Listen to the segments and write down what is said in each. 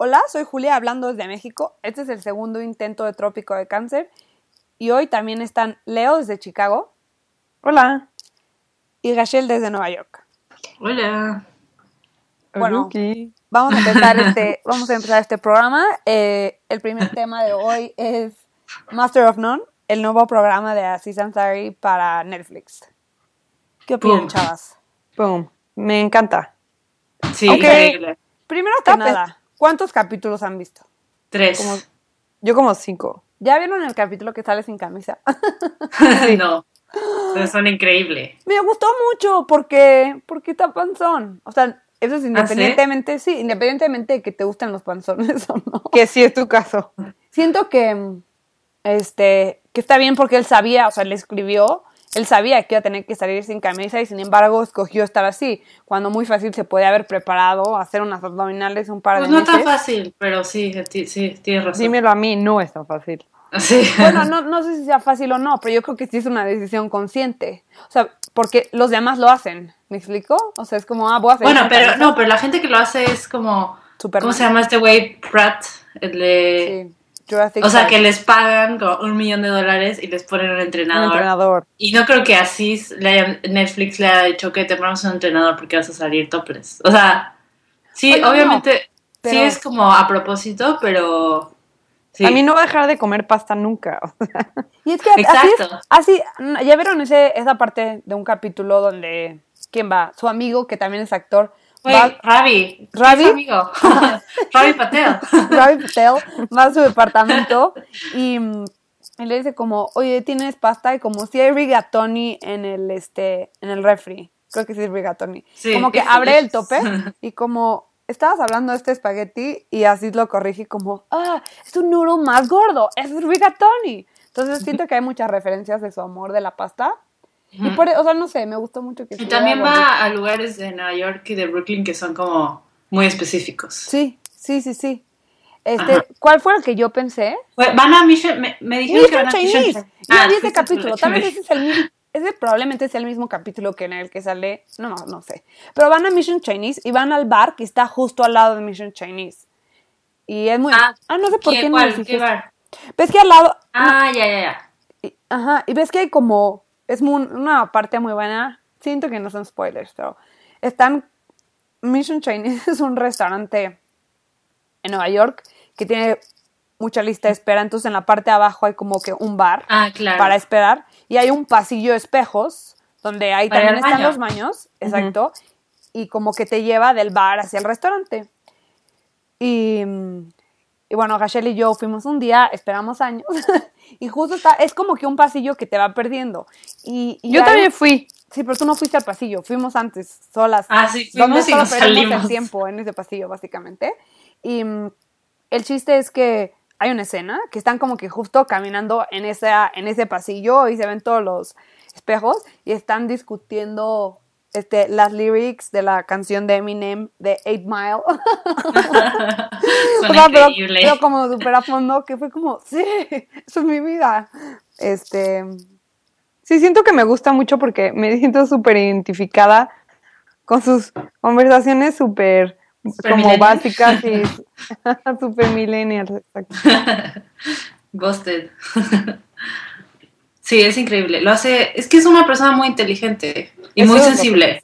Hola, soy Julia hablando desde México. Este es el segundo intento de Trópico de Cáncer. Y hoy también están Leo desde Chicago. Hola. Y Rachel desde Nueva York. Hola. Bueno, vamos a empezar este, vamos a empezar este programa. Eh, el primer tema de hoy es Master of None, el nuevo programa de Aziz Ansari para Netflix. ¿Qué opinan, Boom. chavas? Boom. Me encanta. Sí, Ok. increíble. Primero que nada, ¿cuántos capítulos han visto? Tres. Como- Yo como cinco. ¿Ya vieron el capítulo que sale sin camisa? no. Son increíbles. Me gustó mucho porque, porque está panzón. O sea, eso es independientemente, sí? independientemente de que te gusten los panzones o no. Que sí es tu caso. Siento que, este, que está bien porque él sabía, o sea, le escribió, él sabía que iba a tener que salir sin camisa y sin embargo escogió estar así, cuando muy fácil se podía haber preparado, hacer unas abdominales un par Pues de no meses. tan fácil, pero sí, sí, tienes razón. Dímelo a mí, no es tan fácil. Sí. Bueno, no, no sé si sea fácil o no, pero yo creo que sí es una decisión consciente. O sea, porque los demás lo hacen. ¿Me explico? O sea, es como, ah, voy a hacer Bueno, pero no, pero la gente que lo hace es como. Superman. ¿Cómo se llama este güey? Pratt. El de. Sí, Jurassic O sea, Park. que les pagan como un millón de dólares y les ponen un Un entrenador. Y no creo que así le Netflix le haya dicho que te ponemos un entrenador porque vas a salir topless. O sea, sí, no, obviamente, sí es como a propósito, pero. Sí. A mí no va a dejar de comer pasta nunca. Y es que así, Exacto. así, mm, ya vieron ese, esa parte de un capítulo donde, ¿quién va? Su amigo, que también es actor, Güey, va, Ravi. ¿Ravi? ¿Qué es amigo? Ravi Patel. Ravi Patel, va a su departamento y, mm, y le dice como, oye, ¿tienes pasta? Y como si hay rigatoni en el, este, en el refri. Creo que sí es rigatoni. Sí. Como que abre el tope y como, estabas hablando de este espagueti y así lo corrige como, ah, es un noodle más gordo, es rigatoni. Entonces siento que hay muchas referencias de su amor de la pasta. Y por, o sea, no sé, me gustó mucho que Y también va a lugares de Nueva York y de Brooklyn que son como muy específicos. Sí, sí, sí, sí. Este, Ajá. ¿cuál fue el que yo pensé? Van a Mission, me, me dijeron que Mission van a Mission Chinese. Yo Ah, vi ese capítulo. Tal vez ese es el mismo. Ese probablemente es el mismo capítulo que en el que sale. No, no, no sé. Pero van a Mission Chinese y van al bar que está justo al lado de Mission Chinese. Y es muy. Ah, Ah, no sé por ¿qué, qué no cuál? me. ¿Qué bar? Ves que al lado. Ah, ya, ya, ya. y- ajá. Y ves que hay como. Es muy- una parte muy buena. Siento que no son spoilers, pero. Están. Mission Chinese es un restaurante en Nueva York que tiene mucha lista de espera. Entonces en la parte de abajo hay como que un bar Ah, claro. para esperar y hay un pasillo de espejos donde ahí Para también están los baños, exacto, y como que te lleva del bar hacia el restaurante. Y, mm, y bueno, Rachel y yo fuimos un día, esperamos años, y justo está, es como que un pasillo que te va perdiendo. Y, y Yo hay- también fui. Sí, pero tú no fuiste al pasillo, fuimos antes, solas. Ah, sí, donde fuimos y solo nos salimos. el tiempo en ese pasillo, básicamente. Y mm, el chiste es que hay una escena que están como que justo caminando en, esa, en ese pasillo y se ven todos los espejos y están discutiendo este, las lyrics de la canción de Eminem de 8 Mile. Son O sea, pero, como súper a fondo, que fue como, sí, eso es mi vida. Este, Sí, siento que me gusta mucho porque me siento súper identificada con sus conversaciones súper como básicas y súper millennials. Ghosted. Sí, es increíble. Lo hace. Es que es una persona muy inteligente y Eso muy sensible.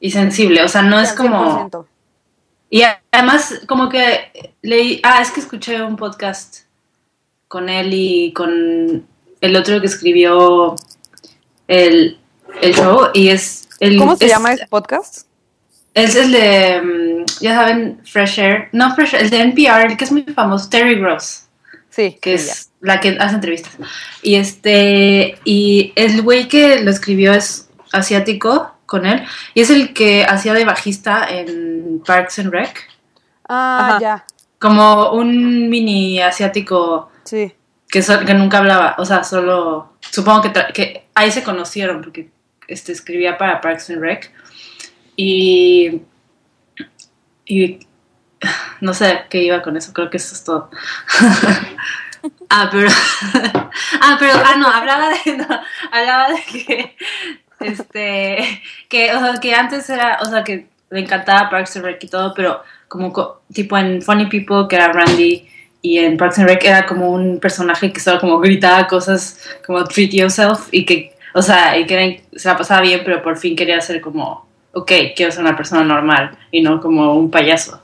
Y sensible. O sea, no es como. 100%. Y además, como que leí. Ah, es que escuché un podcast con él y con el otro que escribió el, el show. Y es. El, ¿Cómo se es- llama ese podcast? Es el de. mm, Ya saben, Fresh Air. No, Fresh Air, el de NPR, el que es muy famoso, Terry Gross. Sí, que es la que hace entrevistas. Y este, y el güey que lo escribió es asiático con él, y es el que hacía de bajista en Parks and Rec, Ah, Ajá. ya, como un mini asiático sí. que, so- que nunca hablaba, o sea, solo, supongo que, que ahí se conocieron, porque este, escribía para Parks and Rec, y, y no sé qué iba con eso, creo que eso es todo. ah, pero, ah, pero, ah, no, hablaba de, no, hablaba de que, este, que, o sea, que antes era, o sea, que le encantaba Parks and Rec y todo, pero como co- tipo en Funny People, que era Randy, y en Parks and Rec era como un personaje que solo como gritaba cosas como treat yourself y que, o sea, y que se la pasaba bien, pero por fin quería ser como, ok, quiero ser una persona normal y no como un payaso.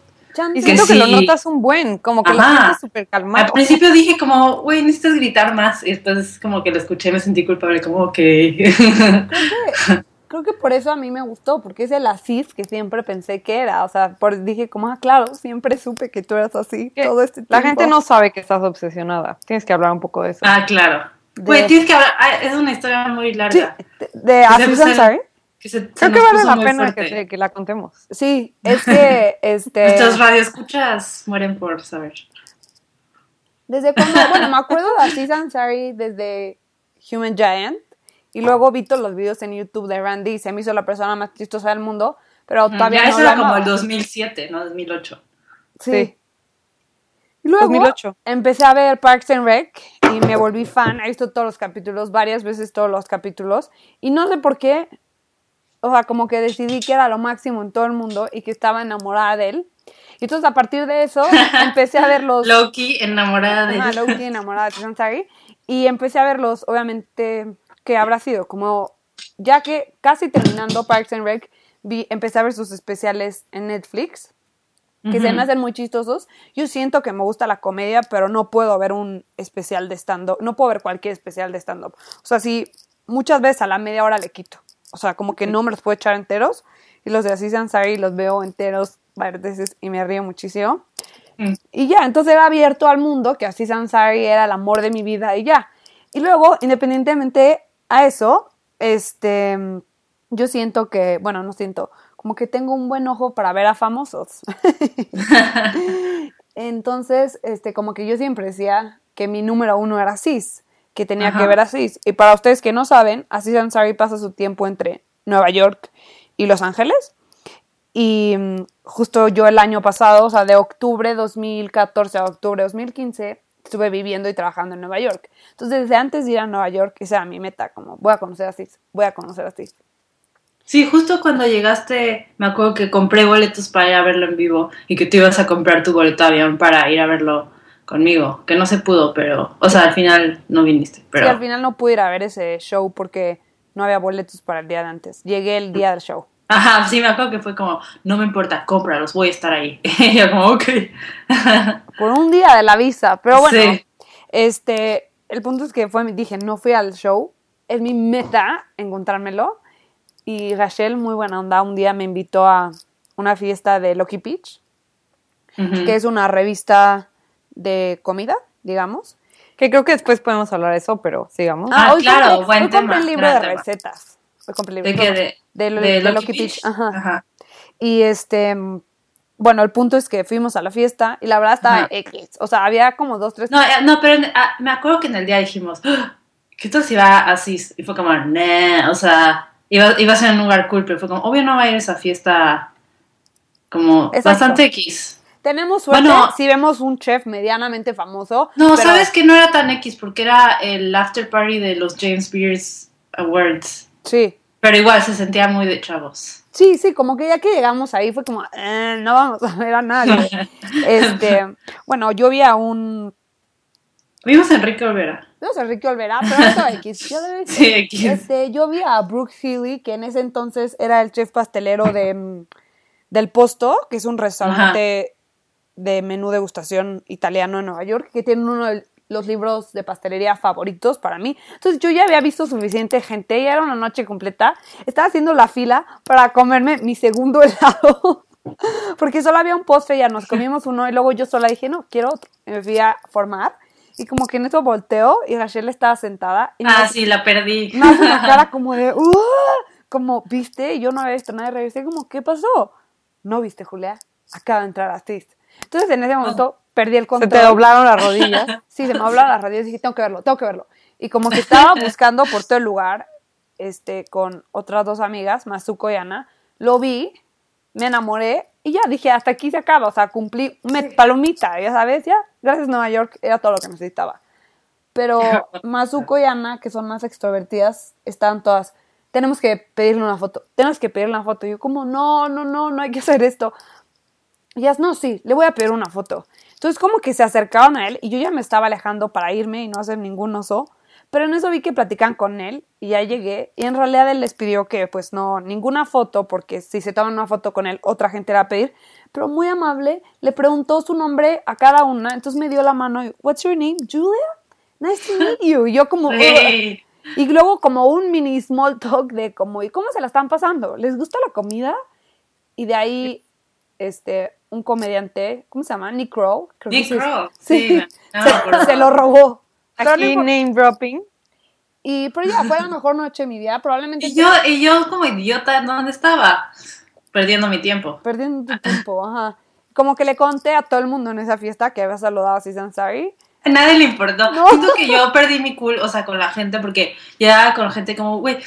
Que siento que, lo notas un buen, como que lo sientes súper calmado. Al principio dije como, güey, necesitas gritar más, y después como que lo escuché y me sentí culpable, como, ok. Creo que, creo que por eso a mí me gustó, porque es el Asís que siempre pensé que era. O sea, por, dije como, ah, claro, siempre supe que tú eras así todo este La tiempo. gente no sabe que estás obsesionada. Tienes que hablar un poco de eso. ah, claro. Güey, tienes que hablar, ah, es una historia muy Sí, larga. de- de Aziz Ansari. Que se, se Creo que vale puso la muy pena que, te- que la contemos. Sí, es que este Nuestros radioescuchas mueren por saber. desde cuando, bueno, me acuerdo de Aziz Ansari desde Human Giant y luego vi todos los videos en YouTube de Randy y se me hizo la persona más chistosa del mundo, pero todavía ya no eso era como el 2007, ¿no? 2008. Sí. Sí. Y luego 2008. empecé a ver Parks and Rec y me volví fan. He visto todos los capítulos, varias veces todos los capítulos. Y no sé por qué, o sea, como que decidí que era lo máximo en todo el mundo y que estaba enamorada de él. Y entonces a partir de eso empecé a ver los... Loki enamorada de él. Loki enamorada de Tristan Saggy. Y empecé a verlos, obviamente, que habrá sido como, ya que casi terminando Parks and Rec, vi, empecé a ver sus especiales en Netflix, que se me hacen muy chistosos. Yo siento que me gusta la comedia, pero no puedo ver un especial de stand-up, no puedo ver cualquier especial de stand-up. O sea, sí, muchas veces a la media hora le quito. O sea, como que no me los puedo echar enteros. Y los de Aziz Ansari los veo enteros varias veces y me río muchísimo. Mm. Y ya, entonces era abierto al mundo, que Aziz Ansari era el amor de mi vida y ya. Y luego, independientemente a eso, este, yo siento que, bueno, no siento, como que tengo un buen ojo para ver a famosos. Entonces, este, como que yo siempre decía que mi número uno era Aziz, que tenía Ajá. que ver a Aziz. Y para ustedes que no saben, Aziz Ansari pasa su tiempo entre Nueva York y Los Ángeles. Y mm, justo yo el año pasado, o sea, de octubre 2014 a octubre 2015, estuve viviendo y trabajando en Nueva York. Entonces, desde antes de ir a Nueva York, esa era mi meta, como voy a conocer a Cis, voy a conocer a Cis. Sí, justo cuando llegaste, me acuerdo que compré boletos para ir a verlo en vivo y que tú ibas a comprar tu boleto de avión para ir a verlo conmigo, que no se pudo, pero, o sea, al final no viniste, pero... Sí, al final no pude ir a ver ese show porque no había boletos para el día de antes. Llegué el día del show. Ajá, sí, me acuerdo que fue como, no me importa, cómpralos, voy a estar ahí. y yo como, ok. Por un día de la visa. Pero bueno, Sí. este, el punto es que fue, dije, no fui al show. Es mi meta encontrármelo. Y Rachel, muy buena onda, un día me invitó a una fiesta de Lucky Peach, que es una revista de comida, digamos. Que creo que después podemos hablar de eso, pero sigamos. Ah, hoy claro, compré, buen hoy compré tema, el libro de tema. recetas. Hoy compré el ¿De libro qué? De, de, lo- de de Lucky Peach. Ajá. Ajá. Y este, bueno, el punto es que fuimos a la fiesta y la verdad estaba Ajá. X. O sea, había como dos, tres. No, eh, no, pero en- ah, me acuerdo que en el día dijimos, "Ah, ¿qué tal si va así? Y fue como, nah, o sea, iba, iba a ser en un lugar cool, pero fue como, obvio no va a ir a esa fiesta como Exacto. bastante X. Tenemos suerte Bueno. si vemos un chef medianamente famoso. No, pero- sabes que no era tan X porque era el after party de los James Beers Awards. Sí. Pero igual se sentía muy de chavos. Sí, sí, como que ya que llegamos ahí fue como, "Eh, no vamos a ver a nadie. este, bueno, yo vi a un. Vimos a Enrique Olvera. No sé, Ricky Olvera, pero eso X. Yo. Sí, X. Este, yo vi a Brooke Healy, que en ese entonces era el chef pastelero de, mm, del Posto, que es un restaurante de menú degustación italiano en Nueva York, que tiene uno de los libros de pastelería favoritos para mí. Entonces yo ya había visto suficiente gente, ya era una noche completa. Estaba haciendo la fila para comerme mi segundo helado. Porque solo había un postre, ya nos comimos uno y luego yo sola dije, no, quiero otro. Y me fui a formar. Y como que en eso volteo y Rachel estaba sentada. Y Ah, me- sí, la perdí. me hace una cara como de, "Uh", como, ¿viste? Y yo no había visto nada y regresé como, ¿qué pasó? No viste, Julia, acaba de entrar Asís. Entonces en ese momento perdí el Se control. te doblaron las rodillas. Sí, se me doblaron las rodillas y dije, tengo que verlo, tengo que verlo. Y como que estaba buscando por todo el lugar, este, con otras dos amigas, Mazuko y Ana, lo vi, me enamoré y ya dije, hasta aquí se acaba, o sea, cumplí, me, palomita, ya sabes, ya, gracias Nueva York, era todo lo que necesitaba. Pero Mazuko y Ana, que son más extrovertidas, estaban todas, tenemos que pedirle una foto, tenemos que pedirle una foto. Y yo como, no, no, no, no hay que hacer esto. Y ellas, no, sí, le voy a pedir una foto. Entonces como que se acercaron a él y yo ya me estaba alejando para irme y no hacer ningún oso. Pero en eso vi que platican con él y ya llegué y en realidad él les pidió que pues no, ninguna foto porque si se toman una foto con él otra gente la va a pedir. Pero muy amable, le preguntó su nombre a cada una, entonces me dio la mano y, What's your name? Julia? Nice to meet you. Y yo como... Güey. Y luego como un mini small talk de como, ¿y cómo se la están pasando? ¿Les gusta la comida? Y de ahí, este, un comediante, ¿cómo se llama? Nick Crow. creo Nick Crow, Sí, sí, no se, se lo robó. Aquí name dropping. y, pero ya, fue la mejor noche de mi vida. Probablemente Y yo, y yo como idiota, ¿dónde estaba? Perdiendo mi tiempo. perdiendo tu tiempo, ajá. Como que le conté a todo el mundo en esa fiesta que había saludado a Sis Ansari. A nadie le importó. No. Siento que yo perdí mi cool, o sea, con la gente, porque ya con gente como, güey,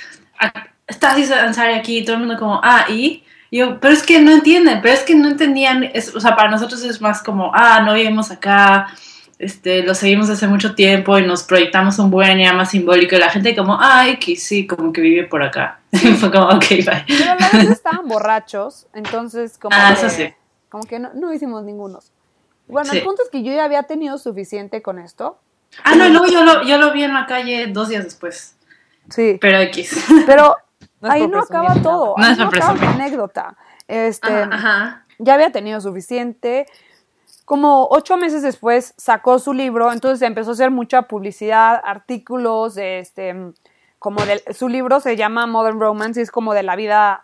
está así Ansari aquí, y todo el mundo como, ah, ¿y? Y yo, pero es que no entienden, pero es que no entendían, es- o sea, para nosotros es más como, ah, no vivimos acá, este, lo seguimos hace mucho tiempo y nos proyectamos un buen y más simbólico, y la gente como, ah, X, sí, como que vive por acá. Fue como, ok, bye. Pero a la vez estaban borrachos, entonces como Ah, que, eso sí. como que no, no hicimos ningunos. Bueno, Sí. el punto es que yo ya había tenido suficiente con esto. Ah, no, luego yo lo, yo lo vi en la calle dos días después, Sí. pero X. Pero No ahí no acaba nada. todo. No ahí es por acaba mi anécdota. Este, Ajá, ajá. ya había tenido suficiente. Como ocho meses después sacó su libro, entonces empezó a hacer mucha publicidad, artículos, este, como de, su libro se llama Modern Romance y es como de la vida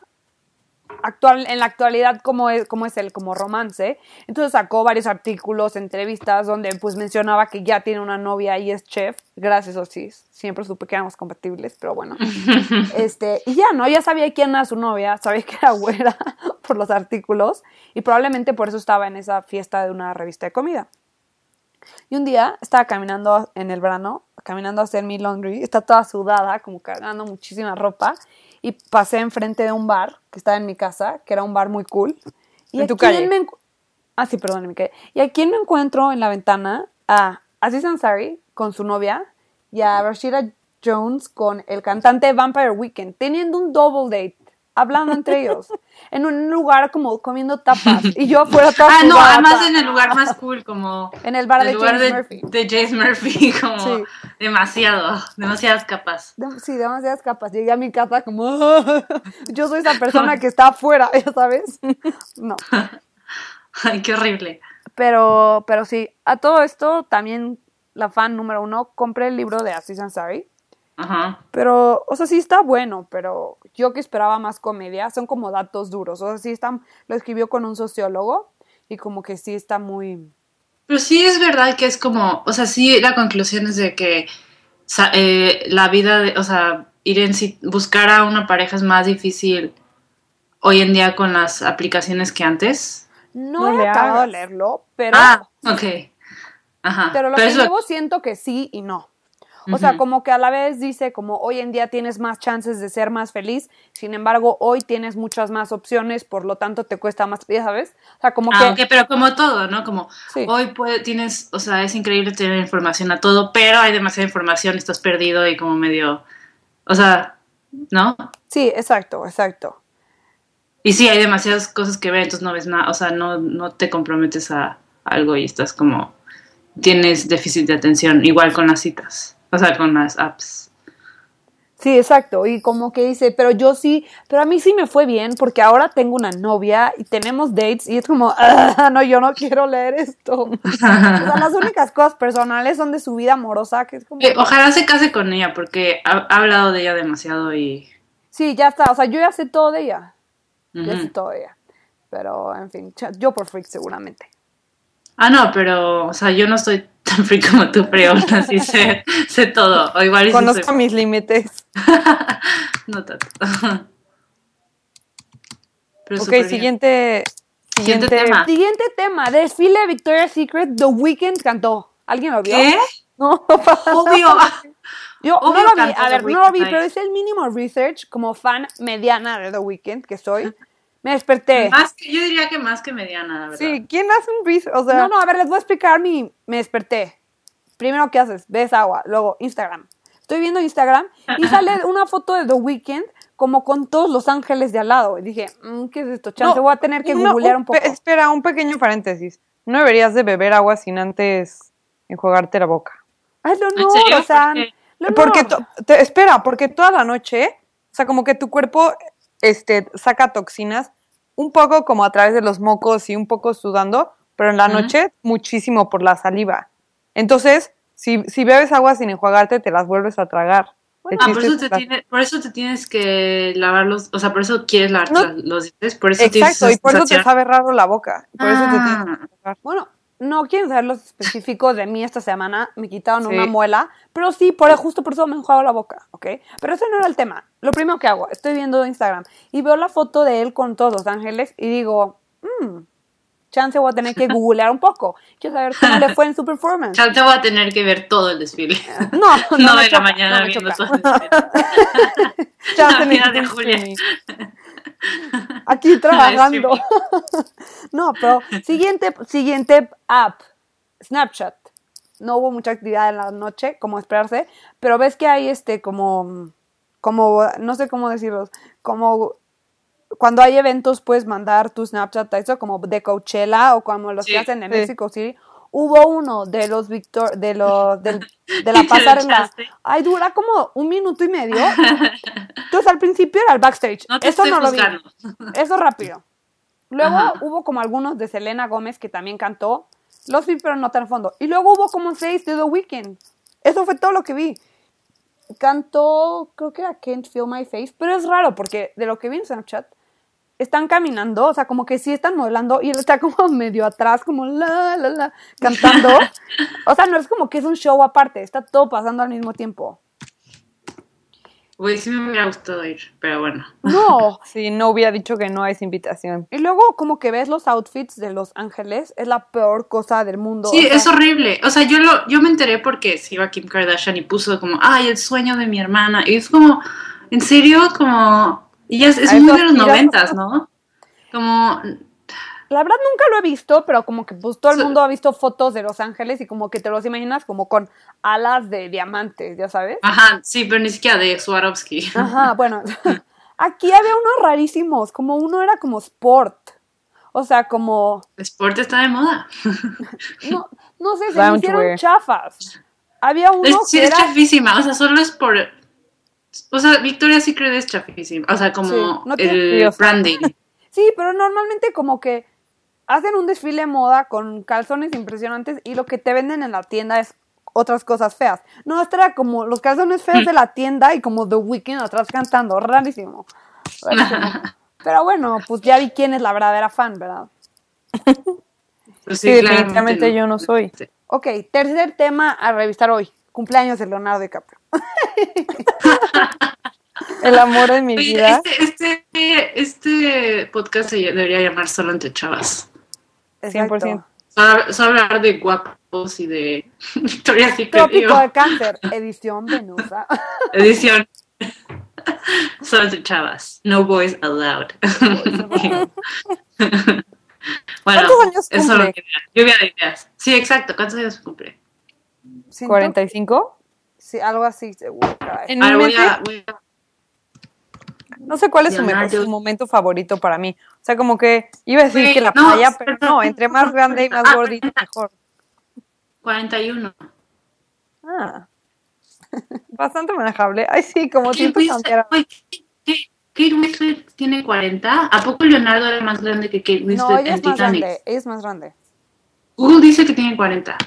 actual, en la actualidad como es, como es el como romance. Entonces sacó varios artículos, entrevistas donde pues mencionaba que ya tiene una novia y es chef. Gracias, Osis. Siempre supe que éramos compatibles, pero bueno. este, y ya, ¿no? Ya sabía quién era su novia, sabía que era güera por los artículos y probablemente por eso estaba en esa fiesta de una revista de comida. Y un día estaba caminando en el verano, caminando a hacer mi laundry, está toda sudada, como cargando muchísima ropa, y pasé enfrente de un bar que estaba en mi casa, que era un bar muy cool. Y En tu ¿a quién calle. me ah, sí, perdón, en mi calle. ¿Y a quién me encuentro en la ventana? A Aziz Ansari con su novia y a Rashida Jones con el cantante Vampire Weekend, teniendo un double date, hablando entre ellos, en un lugar como comiendo tapas, y yo afuera toda Ah, no, además en el lugar más cool, como. En el bar el de lugar James de, Murphy. De James Murphy, como Sí. demasiado, demasiadas capas. Sí, demasiadas capas. Llegué a mi casa como, yo soy esa persona que está afuera, ya sabes. No, Ay, qué horrible. pero, pero sí, a todo esto también la fan número uno, compré el libro de Aziz Ansari, Ajá. pero, o sea, sí está bueno, pero yo que esperaba más comedia, son como datos duros, o sea, sí están, lo escribió con un sociólogo y como que sí está muy... Pero sí es verdad que es como, o sea, sí la conclusión es de que eh, la vida, de, o sea, ir en buscar a una pareja es más difícil hoy en día con las aplicaciones que antes. No, No he le acabado de leerlo, pero... Ah, ok. Ajá. Pero lo Pero que llevo siento que sí y no. O sea, como que a la vez dice como hoy en día tienes más chances de ser más feliz, sin embargo hoy tienes muchas más opciones, por lo tanto te cuesta más, ya sabes. O sea, como Ah, que ok, pero como todo, ¿no? Como Sí. hoy puede, tienes, o sea, es increíble tener información a todo, pero hay demasiada información, estás perdido y como medio, o sea, ¿no? sí, exacto, exacto. Y sí, hay demasiadas cosas que ver, entonces no ves nada, o sea, no, no te comprometes a algo y estás como, tienes déficit de atención, igual con las citas, o sea, con las apps. Sí, exacto. Y como que dice, pero yo sí, pero a mí sí me fue bien porque ahora tengo una novia y tenemos dates y es como, "Ah, no, yo no quiero leer esto. O sea, las únicas cosas personales son de su vida amorosa, que es como... Eh, Ojalá se case con ella porque ha, ha hablado de ella demasiado y... Sí, ya está. O sea, yo ya sé todo de ella. Ya sé todo de ella. Pero, en fin, yo por freak seguramente. Ah, no, pero, o sea, yo no estoy tan free como tú, pero aún así sé, sé todo. O igual Conozco soy- mis límites. No tanto. Pero Ok, siguiente, Siguiente siguiente tema. Siguiente tema. Desfile de Victoria's Secret. The Weeknd cantó. ¿Alguien lo vio? ¿Qué? No. Obvio. Yo Obvio no lo vi. A ver, no lo vi, pero hice el mínimo research como fan mediana de The Weeknd que soy. Me desperté. Más que, yo diría que más que mediana, la verdad. Sí, ¿quién hace un research? O sea, No, no, a ver, les voy a explicar mi... Me desperté. Primero, ¿qué haces? Ves agua. Luego, Instagram. Estoy viendo Instagram y sale una foto de The Weeknd como con todos los ángeles de al lado. Y dije, mm, ¿qué es esto? Chance, No, voy a tener que No, googlear un poco. Espera, un pequeño paréntesis. No deberías de beber agua sin antes enjuagarte la boca. Ay, lo ¿En honor, serio? o sea, Porque, espera, porque toda la noche, o sea, como que tu cuerpo este, saca toxinas un poco como a través de los mocos y un poco sudando, pero en la noche muchísimo por la saliva. Entonces, si, si bebes agua sin enjuagarte, te las vuelves a tragar. Ah, por eso, es te tiene- por eso te tienes que lavar los, o sea, por eso quieres lavar No. los dientes, por eso Exacto, y por eso te sabe raro la boca. Por eso te tienes Ah. que. Bueno, no quieren saber los específicos de mí esta semana. Me quitaron Sí. una muela, pero sí, por, justo por eso me enjuago la boca, ¿ok? Pero ese no era el tema. Lo primero que hago, estoy viendo Instagram y veo la foto de él con todos los ángeles y digo, mmm, chance voy a tener que googlear un poco. Quiero saber cómo le fue en su performance. Te voy a tener que ver todo el desfile. No, no, No, me de choca, la mañana no viendo todo el desfile. La vida de Julia. Aquí trabajando. no, pero siguiente, siguiente app, Snapchat. No hubo mucha actividad en la noche, como esperarse, pero ves que hay este como, como, no sé cómo decirlos, como cuando hay eventos puedes mandar tu Snapchat a eso, como de Coachella o como los Sí, que hacen en sí. México City. Hubo uno de los Victor, de los, del- de la pasarela. Ay, dura como un minuto y medio. Entonces al principio era el backstage. No Eso no lo vi. juzgando. Eso rápido. Luego Ajá. hubo como algunos de Selena Gómez que también cantó. Los vi, pero no tan fondo. Y luego hubo como seis de The Weeknd. Eso fue todo lo que vi. Cantó, creo que era Can't Feel My Face, pero es raro porque de lo que vi en Snapchat, están caminando, o sea, como que sí están modelando y él está como medio atrás, como la, la, la, cantando. O sea, no es como que es un show aparte, está todo pasando al mismo tiempo. Güey, sí me hubiera gustado ir, pero bueno. No, Sí, no hubiera dicho que no hay invitación. Y luego como que ves los outfits de los ángeles, es la peor cosa del mundo. Sí, o sea, es horrible. O sea, yo lo, yo me enteré porque se iba Kim Kardashian y puso como, ay, el sueño de mi hermana. Y es como, en serio, como, y ya es, es muy de los noventas, ¿no? Como, La verdad nunca lo he visto, pero como que pues todo el mundo ha visto fotos de los ángeles y como que te los imaginas como con alas de diamantes, ya sabes. ajá, sí, pero ni siquiera de Swarovski. Ajá, bueno. Aquí había unos rarísimos, como uno era como sport. O sea, como, Sport está de moda. no, no sé, se me hicieron chafas. Había uno Es, que es era... chafísima. O sea, solo es por. O sea, Victoria's Secret es chafísima. O sea, como Sí, no el Sí, branding. Sí, pero normalmente como que hacen un desfile de moda con calzones impresionantes y lo que te venden en la tienda es otras cosas feas. No, esto era como los calzones feos de la tienda y como The Weeknd atrás cantando, rarísimo. rarísimo. Pero bueno, pues ya vi quién es la verdadera fan, ¿verdad? Pues Sí, definitivamente yo no soy. Sí. Ok, tercer tema a revisar hoy. Cumpleaños de Leonardo DiCaprio. El amor de mi Oye, vida. este, este, este podcast se debería llamar solo entre chavas. 100%. Solo, hablar de guapos y de Victoria's Secret. Trópico de cáncer, edición venosa. edición. Solo entre chavas. No boys allowed. bueno, ¿Cuántos años es solo cumple? mi idea. Lluvia de ideas. Sí, exacto. ¿Cuántos años cumple? Siento- ¿45? Sí, algo así. En A ver, mi voy a, voy a- no sé cuál es su, momento favorito para mí. O sea, como que iba a decir que la no, playa, pero no, entre más grande y más Ah, gordito, mejor. 41. Ah. Bastante manejable. Ay, sí, como güey, Kate- Kate Winslet tiene 40. ¿A poco Leonardo era más grande que Kate Winslet No, ella en es más Titanic? grande, ella es más grande. Google dice que tiene 40.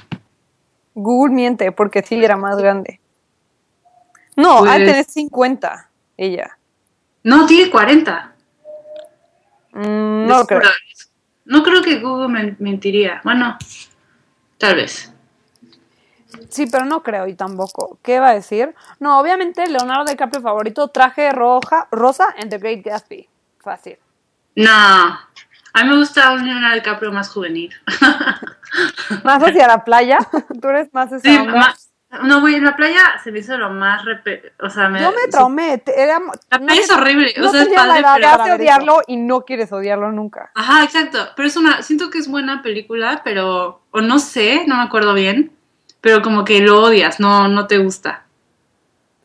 Google miente porque sí era más grande. No, Pues- ha de tener 50, ella. No, tiene 40. Mm, no creo. No creo que Google men- mentiría. Bueno, tal vez. Sí, pero no creo y tampoco. ¿Qué va a decir? No, obviamente Leonardo DiCaprio favorito, traje roja, rosa en The Great Gatsby. Fácil. No. A mí me gusta un Leonardo DiCaprio más juvenil. Más hacia la playa. Tú eres más esa Sí, onda. más- no, güey, en la playa se me hizo lo más... repe- O sea, me... Yo me traumé. Era, La playa es horrible. no o sea, es padre, pero... Ver odiarlo y no quieres odiarlo nunca. Ajá, exacto. Pero es una... Siento que es buena película, pero... O no sé, no me acuerdo bien. Pero como que lo odias, no, no te gusta.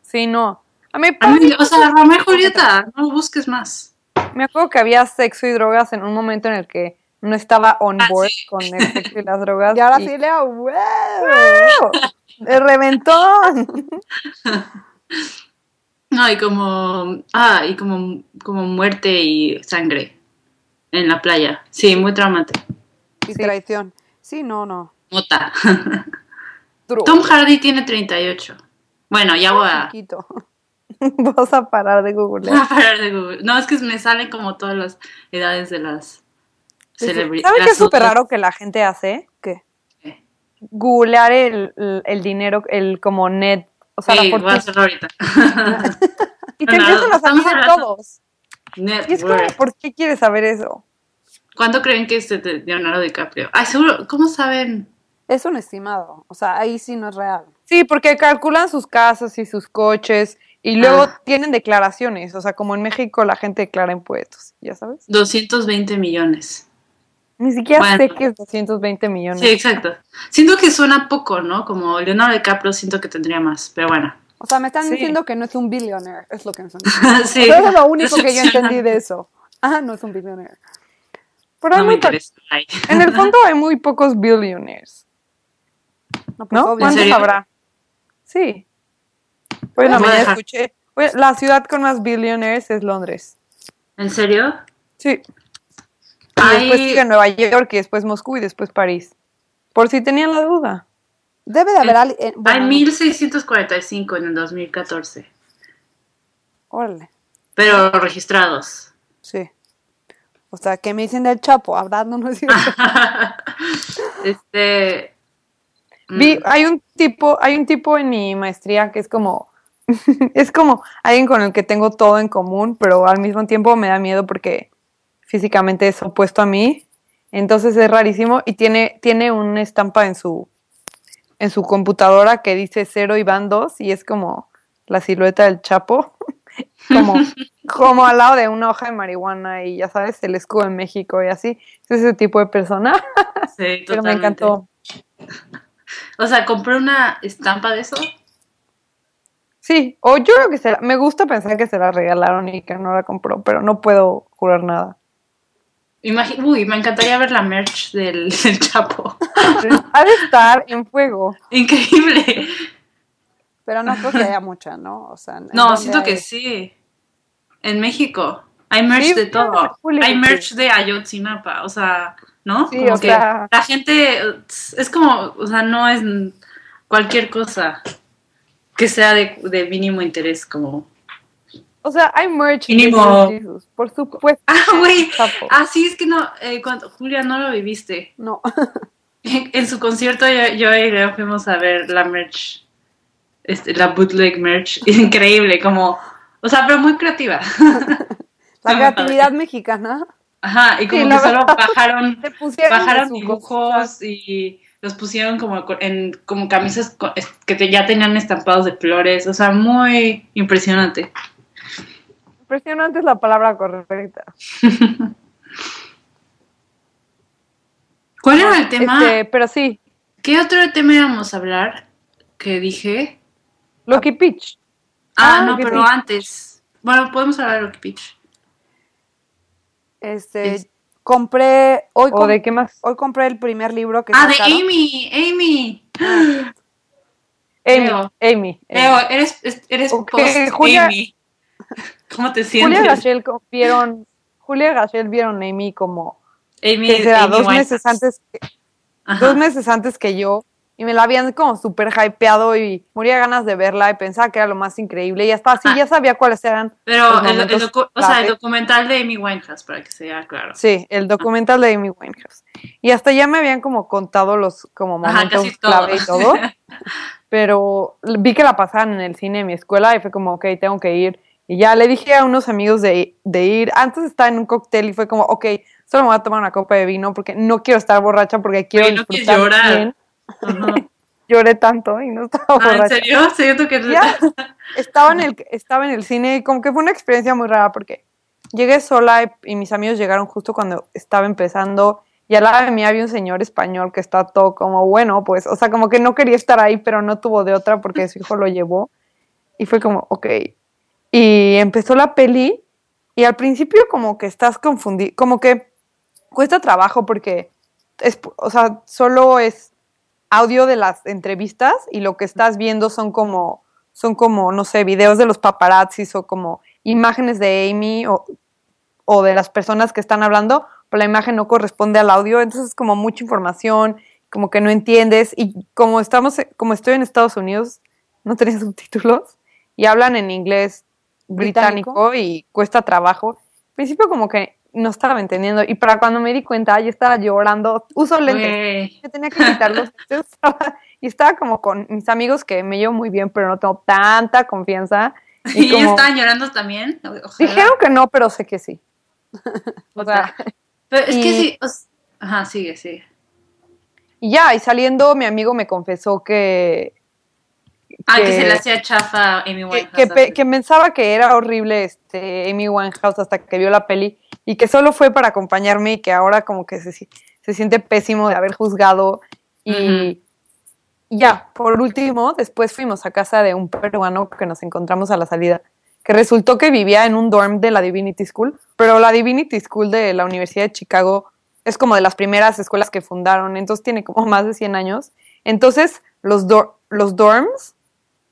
Sí, no. A mí, A mí, o sea, Romeo y Julieta, no busques más. me acuerdo que había sexo y drogas en un momento en el que no estaba on Ah, board sí. con el sexo y las drogas. Y ahora y- sí leo, ¡wow! ¡El reventón! No, y como, ah, y como, como muerte y sangre en la playa. Sí, muy traumante. Y Sí. traición. Sí, no, no. Mota. Tom Hardy tiene 38. Bueno, ya voy a, Chiquito. Vas a parar de voy googlear. a parar de Google. No, es que me salen como todas las edades de las celebridades. ¿Sabes qué es súper raro que la gente hace? Googlear el, el, dinero, el como net, o sea, Sí, la voy a fortuna. hacerlo ahorita. Y te Bueno, empiezan a salir hablando- todos. Net Y es como. ¿por qué quieres saber eso? ¿Cuánto creen que es de Leonardo DiCaprio? Ay, seguro, ¿cómo saben? Es un estimado. O sea, ahí sí no es real. Sí, porque calculan sus casas y sus coches y luego Ah. tienen declaraciones. O sea, como en México la gente declara impuestos, ¿ya sabes? 220 millones. Ni siquiera Bueno. sé que es 220 millones. Sí, exacto. Siento que suena poco, ¿no? Como Leonardo DiCaprio siento que tendría más, pero bueno. O sea, me están Sí. diciendo que no es un billionaire. Es lo que me están sí. Eso es lo único que yo entendí de eso. Ah, no es un billionaire. Pero hay No me muy en el fondo hay muy pocos billionaires, No, pues, ¿no? ¿Cuántos habrá? Sí. Mañana dejar. escuché, oye, la ciudad con más billionaires es Londres. ¿En serio? Sí. Y después sigue Nueva York y después Moscú y después París. Por si tenían la duda. Debe de haber alguien. Hay 1645 en el 2014, Órale. pero registrados. Sí. O sea, que me dicen del Chapo. Habrá, no, no es cierto. este. mm, Vi, hay un tipo, hay un tipo en mi maestría que es como, es como alguien con el que tengo todo en común, pero al mismo tiempo me da miedo porque físicamente es opuesto a mí. Entonces es rarísimo y tiene, tiene una estampa en su, en su computadora que dice cero y van dos y es como la silueta del Chapo, como, como al lado de una hoja de marihuana y ya sabes, el escudo de México y así. Es ese tipo de persona, sí, pero me totalmente. encantó. O sea, compré una estampa de eso. Sí, o yo creo que se la, me gusta pensar que se la regalaron y que no la compró, pero no puedo jurar nada. Uy, me encantaría ver la merch del, del Chapo. ha de estar en fuego. Increíble. Pero no creo que haya mucha, ¿no? O sea, ¿en No, siento que sí. En México hay merch Sí, de todo. Hay merch de Ayotzinapa, o sea, ¿no? Sí, como o que sea- la gente es como, o sea, no es cualquier cosa que sea de, de mínimo interés, como. O sea, hay merch de Mínimo. Jesus, por supuesto. Ah, güey. Chapo. Ah, sí, es que no, eh, cuando, Julia, no lo viviste. No. En su concierto yo, yo y Leo fuimos a ver la merch, este, la bootleg merch, increíble, como, o sea, pero muy creativa. La creatividad mexicana. Ajá, y como Sí, que solo bajaron, bajaron dibujos y los pusieron como co- en como camisas que te- ya tenían estampados de flores, o sea, muy impresionante. Impresionante es la palabra correcta. ¿Cuál era el tema? Este, pero sí, ¿Qué otro tema íbamos a hablar? Que dije. Loki Peach. Ah, Ah, no, pero antes. Bueno, podemos hablar de Rocky Peach. Este, Es- compré, hoy, ¿O de qué más? hoy compré el primer libro que Ah, de sacaron. Amy, Amy. Amy, Leo. Amy. Leo, eres, es- eres Ok, post Julia- Amy. ¿Cómo te sientes? Julia Gachel co- vieron, Julia Gachel vieron a Amy como Amy, que será Amy dos Winehouse. meses antes que, Ajá. dos meses antes que yo y me la habían como súper hypeado y moría ganas de verla y pensaba que era lo más increíble y hasta así Ah. ya sabía cuáles eran Pero el, el docu- o sea, el documental de Amy Winehouse, para que sea claro. Sí, el documental de Amy Winehouse. Y hasta ya me habían como contado los como Ajá, momentos todo. clave y todo. Pero vi que la pasaban en el cine en mi escuela y fue como, ok, tengo que ir. Y ya le dije a unos amigos de, de ir. Antes estaba en un cóctel y fue como, ok, solo me voy a tomar una copa de vino porque no quiero estar borracha porque quiero no disfrutar llorar. bien. Ajá. Lloré tanto y no estaba Ah, ¿En borracha. serio? Siento que... Ya, estaba en el estaba en el cine y como que fue una experiencia muy rara porque llegué sola y, y mis amigos llegaron justo cuando estaba empezando y al lado de mí había un señor español que está todo como bueno pues o sea como que no quería estar ahí pero no tuvo de otra porque su hijo lo llevó y fue como ok y empezó la peli y al principio como que estás confundido, como que cuesta trabajo porque es, o sea, solo es audio de las entrevistas y lo que estás viendo son como, son como, no sé, videos de los paparazzis o como imágenes de Amy o, o de las personas que están hablando, pero la imagen no corresponde al audio, entonces es como mucha información, como que no entiendes y como estamos, como estoy en Estados Unidos, no tenía subtítulos y hablan en inglés británico, Británico. y cuesta trabajo. Al principio como que no estaba entendiendo y para cuando me di cuenta yo estaba llorando, uso lentes, tenía que estaba- y estaba como con mis amigos que me llevo muy bien pero no tengo tanta confianza. ¿Y como- estaban llorando también? Ojalá. Dijeron que no, pero sé que sí. O sea, Pero es que y- sí. o Ajá, sigue, sigue. y ya, y saliendo mi amigo me confesó que, Ah, que, Que- se le hacía chafa a Amy que, Winehouse. que pe- que pensaba que era horrible este Amy Winehouse hasta que vio la peli y que solo fue para acompañarme y que ahora como que se, se siente pésimo de haber juzgado y Ujú. y ya, por último, después fuimos a casa de un peruano que nos encontramos a la salida, que resultó que vivía en un dorm de la Divinity School, pero la Divinity School de la Universidad de Chicago es como de las primeras escuelas que fundaron, entonces tiene como más de 100 años. Entonces, los, dor- los dorms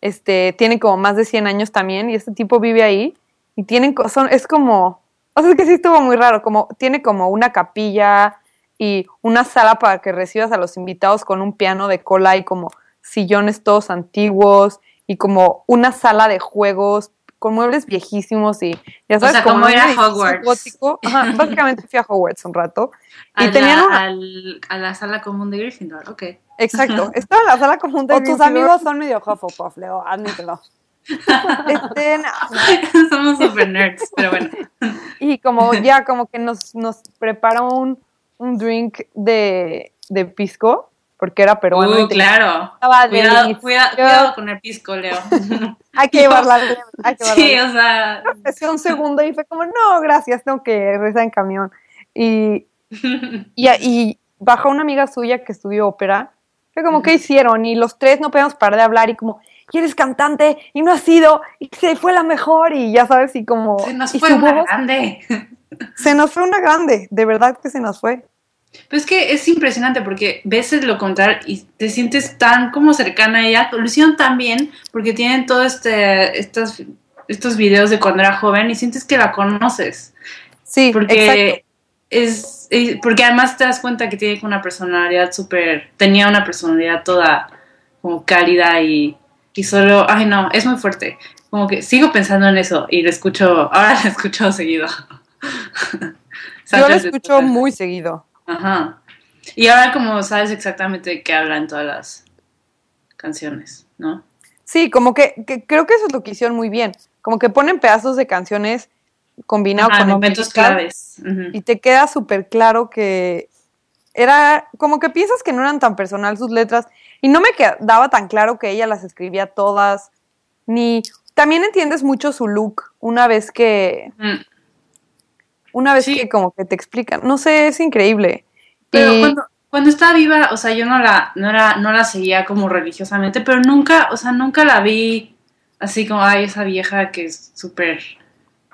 este, tienen como más de 100 años también y este tipo vive ahí y tienen, son, es como, o sea, es que sí estuvo muy raro, como tiene como una capilla y una sala para que recibas a los invitados con un piano de cola y como sillones todos antiguos y como una sala de juegos con muebles viejísimos y ya sabes sea, como un ir a edificio Hogwarts. gótico. Ajá, básicamente fui a Hogwarts un rato y A, tenían la, una- al- a la sala común de Gryffindor, ok. exacto, estaba en la sala común de O tus Gryffindor. amigos son medio Hufflepuff, Leo, admítelo. Este, no, Somos super nerds, pero bueno. Y como ya, como que nos, nos preparó un, un drink de, de pisco, porque era peruano. Uh, claro. Cuidado, con el pisco, Leo. Hay que llevarla. Hay que Sí, o sea. Empecé un segundo y fue como, no, gracias, tengo que regresar en camión. Y, y, y bajó una amiga suya que estudió ópera. Fue como, ¿qué hicieron? Y los tres no podíamos parar de hablar y como, y eres cantante y no has sido y se fue la mejor y ya sabes, y como... Se nos fue una voz- grande. Se nos fue una grande, de verdad que se nos fue. Pero es que es impresionante porque ves lo contrario y te sientes tan como cercana a ella. Lo hicieron tan bien porque tienen todos este, estos, estos videos de cuando era joven y sientes que la conoces. Sí, Porque exacto. es, porque además te das cuenta que tiene una personalidad súper, tenía una personalidad toda como cálida y, y solo, ay no, es muy fuerte. Como que sigo pensando en eso y lo escucho, ahora lo escucho seguido. Yo de escucho muy seguido. Ajá. Y ahora como sabes exactamente de qué habla en todas las canciones, ¿no? Sí, como que, que creo que eso es lo que hicieron muy bien. Como que ponen pedazos de canciones combinados con momentos claves. Y te queda súper claro que era como que piensas que no eran tan personal sus letras y no me quedaba tan claro que ella las escribía todas, ni también entiendes mucho su look una vez que Mm. Una vez Sí. que como que te explican, no sé, es increíble. Pero Y- cuando, cuando estaba viva, o sea, yo no la, no, era, no la seguía como religiosamente, pero nunca, o sea, nunca la vi así como, ay, esa vieja que es súper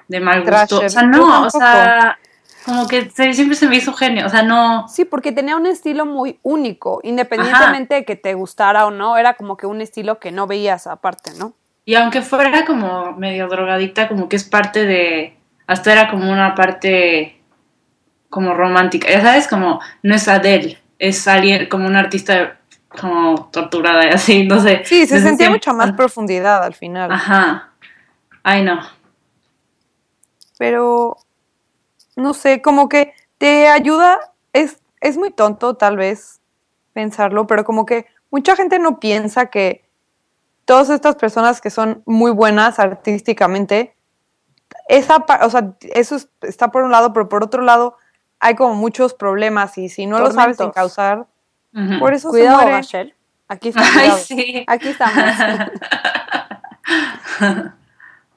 de mal gusto. Trasher. O sea, no, o sea, como que siempre se me hizo genio, o sea, no. Sí, porque tenía un estilo muy único, independientemente de que te gustara o no, era como que un estilo que no veías aparte, ¿no? Y aunque fuera como medio drogadicta, como que es parte de, hasta era como una parte como romántica, ya sabes, como no es Adele, es alguien como una artista como torturada y así, no sé. sí, se sentía mucha más profundidad al final. Ajá. Ay, no. pero no sé, como que te ayuda, es, es muy tonto tal vez pensarlo, pero como que mucha gente no piensa que todas estas personas que son muy buenas artísticamente, esa, o sea, eso es- está por un lado, pero por otro lado hay como muchos problemas y si no lo sabes Tormentos. Ujú. por eso Cuidado, se muere. Rachel. Aquí está. Ay, sí. Aquí estamos.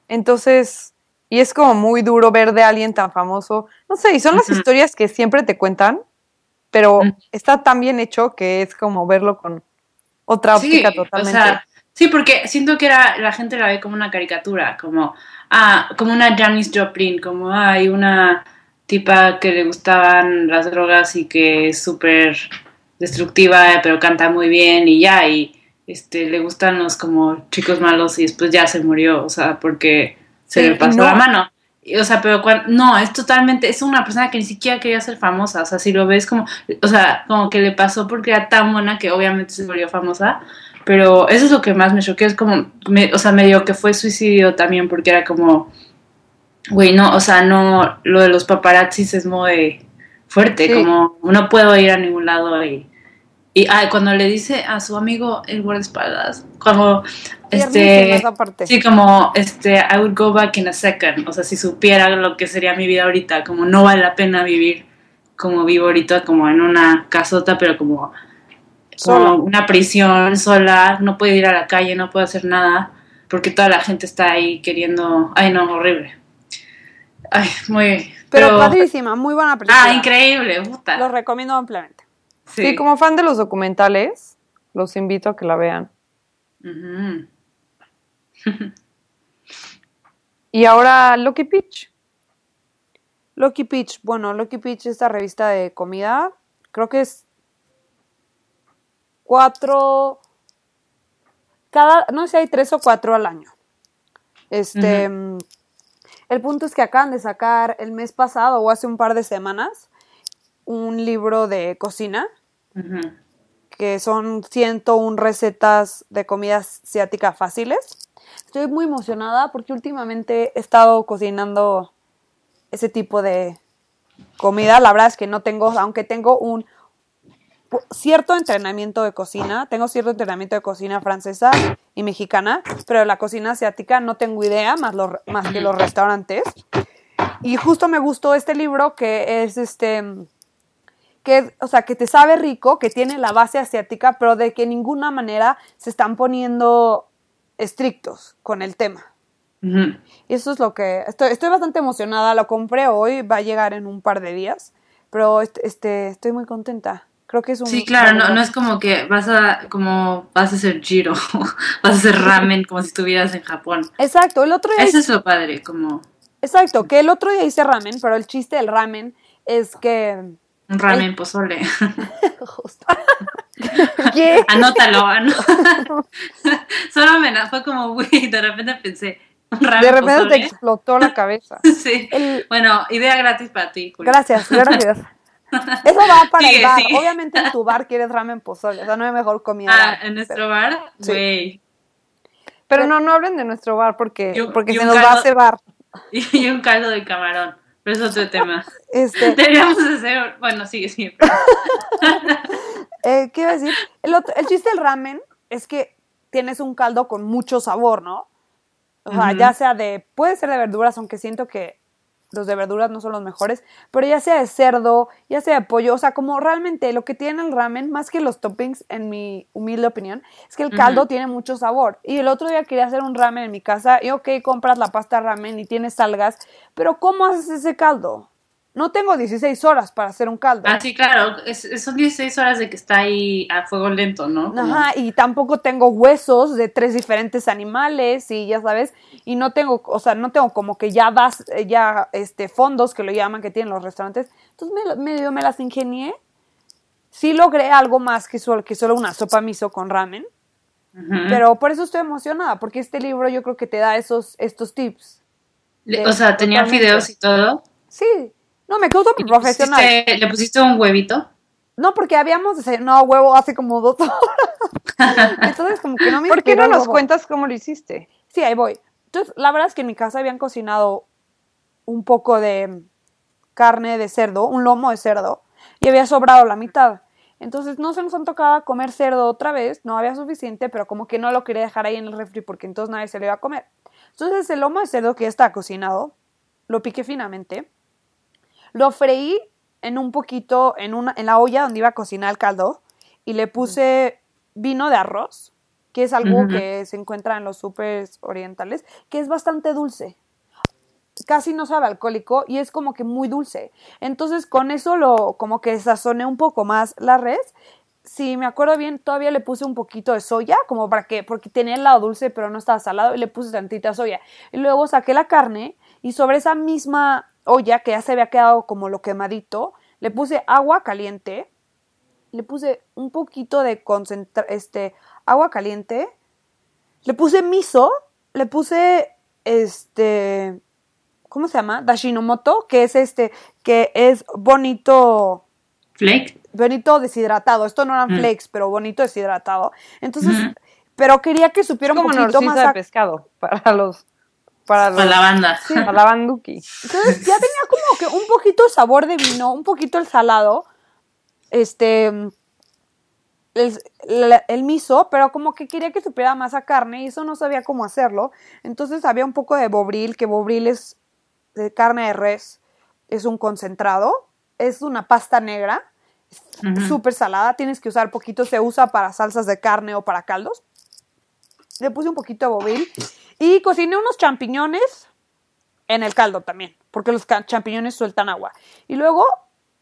Entonces, y es como muy duro ver de alguien tan famoso. No sé, y son las historias que siempre te cuentan, pero está tan bien hecho que es como verlo con otra Sí, óptica o totalmente. sea, sí, porque siento que era, la gente la ve como una caricatura, como, ah, como una Janis Joplin, como hay una tipa que le gustaban las drogas y que es súper destructiva, pero canta muy bien y ya, y este, le gustan los como chicos malos y después ya se murió, o sea, porque se Sí, le pasó no. la mano. Y, O sea, pero cuan- no, es totalmente, es una persona que ni siquiera quería ser famosa, o sea, si lo ves como, o sea, como que le pasó porque era tan buena que obviamente se volvió famosa, pero eso es lo que más me choqueó, es como, me- o sea, medio que fue suicidio también porque era como, güey, no, o sea, no, lo de los paparazzis es muy fuerte, Sí. como no puedo ir a ningún lado y, y ah, cuando le dice a su amigo el guardaespaldas, como, este, sí, como, este, I would go back in a second, o sea, si supiera lo que sería mi vida ahorita, como no vale la pena vivir como vivo ahorita, como en una casota, pero como, Sola. como una prisión sola, no puede ir a la calle, no puede hacer nada, porque toda la gente está ahí queriendo, ay no, horrible. Ay, muy... Pero, padrísima, muy buena película. Ah, increíble, puta. Lo recomiendo ampliamente. Sí. como fan de los documentales, los invito a que la vean. Y ahora Lucky Peach. Lucky Peach, bueno, Lucky Peach, esta revista de comida, creo que es cuatro, cada, no sé hay tres o cuatro al año. Este, mm, el punto es que acaban de sacar el mes pasado o hace un par de semanas un libro de cocina que son 101 recetas de comida asiática fáciles. Estoy muy emocionada porque últimamente he estado cocinando ese tipo de comida. La verdad es que no tengo, aunque tengo un cierto entrenamiento de cocina, tengo cierto entrenamiento de cocina francesa y mexicana, pero la cocina asiática no tengo idea más, los, más que los restaurantes. Y justo me gustó este libro que es este que, o sea, que te sabe rico, que tiene la base asiática, pero de que de ninguna manera se están poniendo estrictos con el tema. Y eso es lo que estoy, estoy bastante emocionada. Lo compré hoy, va a llegar en un par de días, pero este, este, estoy muy contenta. Creo que es un Sí, claro, no, no es como que vas a, como vas a hacer giro, vas a hacer ramen como si estuvieras en Japón. Exacto, el otro día Eso es lo padre, como exacto, que el otro día hice ramen, pero el chiste del ramen es que un ramen pozole. justo. ¿Qué? Anótalo, anótalo. Solo me fue como, güey, de repente pensé, ramen De repente te explotó la cabeza. Sí. El- Bueno, idea gratis para ti. Julio. Gracias, gracias. Eso va para el bar. Obviamente en tu bar quieres ramen pozole, o sea, no hay mejor comida. Ah, en nuestro bar, Sí. güey. Pero no, no hablen de nuestro bar porque, porque se nos va a cebar. Y, un caldo de camarón. Pero es otro tema. Este, Deberíamos hacer. Bueno, sigue, sigue. eh, ¿Qué iba a decir? El, otro- el chiste del ramen es que tienes un caldo con mucho sabor, ¿no? O sea, ya sea de, puede ser de verduras, aunque siento que los de verduras no son los mejores, pero ya sea de cerdo, ya sea de pollo, o sea, como realmente lo que tiene el ramen, más que los toppings, en mi humilde opinión, es que el caldo tiene mucho sabor. Y el otro día quería hacer un ramen en mi casa y ok, compras la pasta ramen y tienes algas, pero ¿cómo haces ese caldo? No tengo 16 horas para hacer un caldo. Ah, sí, claro. es- son 16 horas de que está ahí a fuego lento, ¿no? Como- Ajá, y tampoco tengo huesos de tres diferentes animales y ya sabes, y no tengo, o sea, no tengo como que ya vas, ya este fondos que lo llaman que tienen los restaurantes. Entonces me, medio me las ingenié. Sí logré algo más que solo, que solo una sopa miso con ramen, pero por eso estoy emocionada, porque este libro yo creo que te da esos, estos tips. Le- o sea, tenía Totalmente. fideos y todo. Sí, no, me quedo ¿Y le profesional. pusiste, ¿Le pusiste un huevito? No, porque habíamos desayunado huevo hace como dos horas. Entonces como que no me ¿Por qué no nos huevo. cuentas cómo lo hiciste? Sí, ahí voy. Entonces, la verdad es que en mi casa habían cocinado un poco de carne de cerdo, un lomo de cerdo, y había sobrado la mitad. Entonces, no se nos tocaba comer cerdo otra vez, no había suficiente, pero como que no lo quería dejar ahí en el refri porque entonces nadie se lo iba a comer. Entonces, el lomo de cerdo que ya está cocinado, lo piqué finamente, lo freí en un poquito, en, una, en la olla donde iba a cocinar el caldo, y le puse vino de arroz, que es algo que se encuentra en los supers orientales, que es bastante dulce. Casi no sabe alcohólico y es como que muy dulce. Entonces con eso lo como que sazoné un poco más la res. si me acuerdo bien, todavía le puse un poquito de soya, como para que, porque tenía el lado dulce, pero no estaba salado, y le puse tantita soya. Y luego saqué la carne y sobre esa misma olla que ya se había quedado como lo quemadito, le puse agua caliente, le puse un poquito de concentra este, agua caliente, le puse miso, le puse este, ¿cómo se llama? Dashinomoto, que es este, que es bonito. Flake. Bonito deshidratado. Esto no eran Mm. flakes, pero bonito deshidratado. Entonces, pero quería que supiera un como poquito más. de pescado para los para los Para la banda. para la banduki. Entonces ya tenía como que un poquito de sabor de vino, un poquito el salado, este, el, el- el miso, pero como que quería que supiera más a carne y eso no sabía cómo hacerlo. Entonces había un poco de bobril, que bobril es de carne de res, es un concentrado, es una pasta negra, súper salada, tienes que usar poquito, se usa para salsas de carne o para caldos. Le puse un poquito de bobil y cociné unos champiñones en el caldo también, porque los champiñones sueltan agua. Y luego,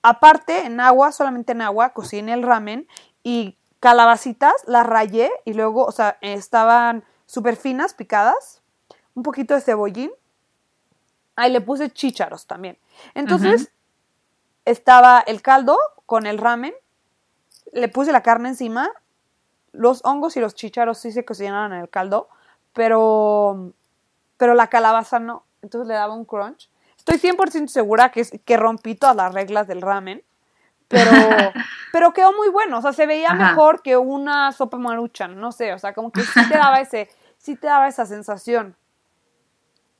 aparte, en agua, solamente en agua, cociné el ramen y calabacitas, las rayé y luego, o sea, estaban súper finas, picadas, un poquito de cebollín. Ahí le puse chícharos también. Entonces, estaba el caldo con el ramen, le puse la carne encima, los hongos y los chícharos sí se cocinaron en el caldo, pero, pero la calabaza no, entonces le daba un crunch. Estoy 100% segura que, que rompí todas las reglas del ramen, pero, pero quedó muy bueno, o sea, se veía Ajá. mejor que una sopa maruchan, no sé, o sea, como que sí te daba ese, sí te daba esa sensación.